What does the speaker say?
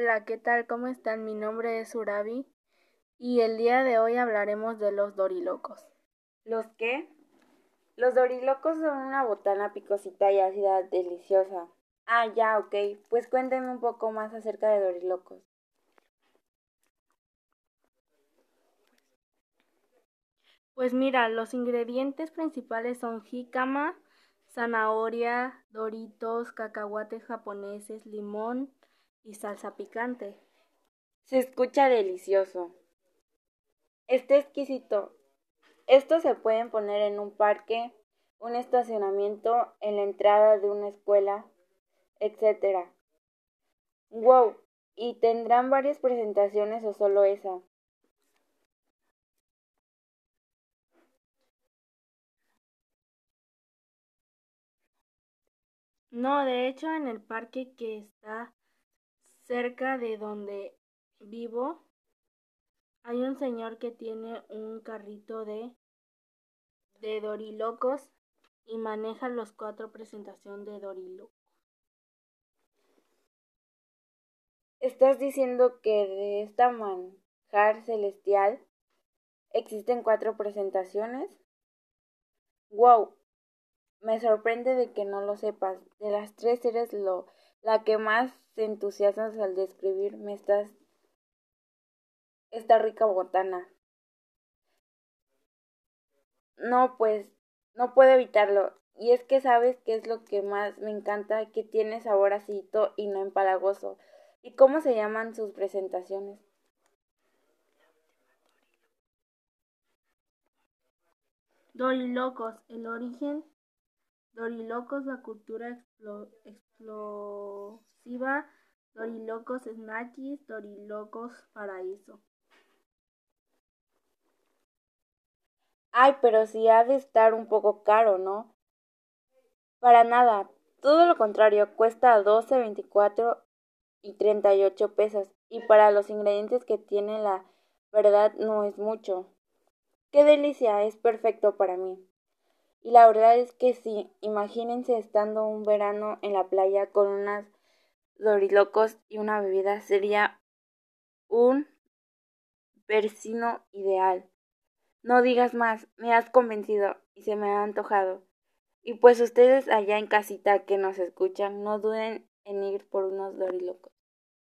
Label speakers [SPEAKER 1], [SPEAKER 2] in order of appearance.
[SPEAKER 1] Hola, ¿qué tal? ¿Cómo están? Mi nombre es Urabi y el día de hoy hablaremos de los dorilocos.
[SPEAKER 2] ¿Los qué? Los dorilocos son una botana picosita y ácida deliciosa. Ah, ya, ok. Pues cuéntenme un poco más acerca de dorilocos.
[SPEAKER 1] Pues mira, los ingredientes principales son jícama, zanahoria, doritos, cacahuates japoneses, limón y salsa picante.
[SPEAKER 2] Se escucha delicioso. Está exquisito. Estos se pueden poner en un parque, un estacionamiento, en la entrada de una escuela, etc. ¡Wow! ¿Y tendrán varias presentaciones o solo esa?
[SPEAKER 1] No, de hecho en el parque que está cerca de donde vivo hay un señor que tiene un carrito de de dorilocos y maneja los cuatro presentaciones de dorilocos.
[SPEAKER 2] ¿Estás diciendo que de esta manjar celestial existen cuatro presentaciones? ¡Wow! Me sorprende de que no lo sepas. De las tres eres lo la que más entusiasmas al describirme estás esta rica botana. No, pues no puedo evitarlo. Y es que sabes que es lo que más me encanta, que tiene sabor acito y no empalagoso. ¿Y cómo se llaman sus presentaciones?
[SPEAKER 1] Dorilocos, el origen Dorilocos, la cultura explosiva, Dorilocos Snackies, Dorilocos Paraíso.
[SPEAKER 2] Ay, pero sí ha de estar un poco caro, ¿no? Para nada, todo lo contrario, cuesta 12, 24 y 38 pesos. Y para los ingredientes que tiene, la verdad no es mucho. Qué delicia, es perfecto para mí. Y la verdad es que sí, imagínense estando un verano en la playa con unas dorilocos y una bebida, sería un persino ideal. No digas más, me has convencido y se me ha antojado. Y pues ustedes allá en casita que nos escuchan, no duden en ir por unos dorilocos.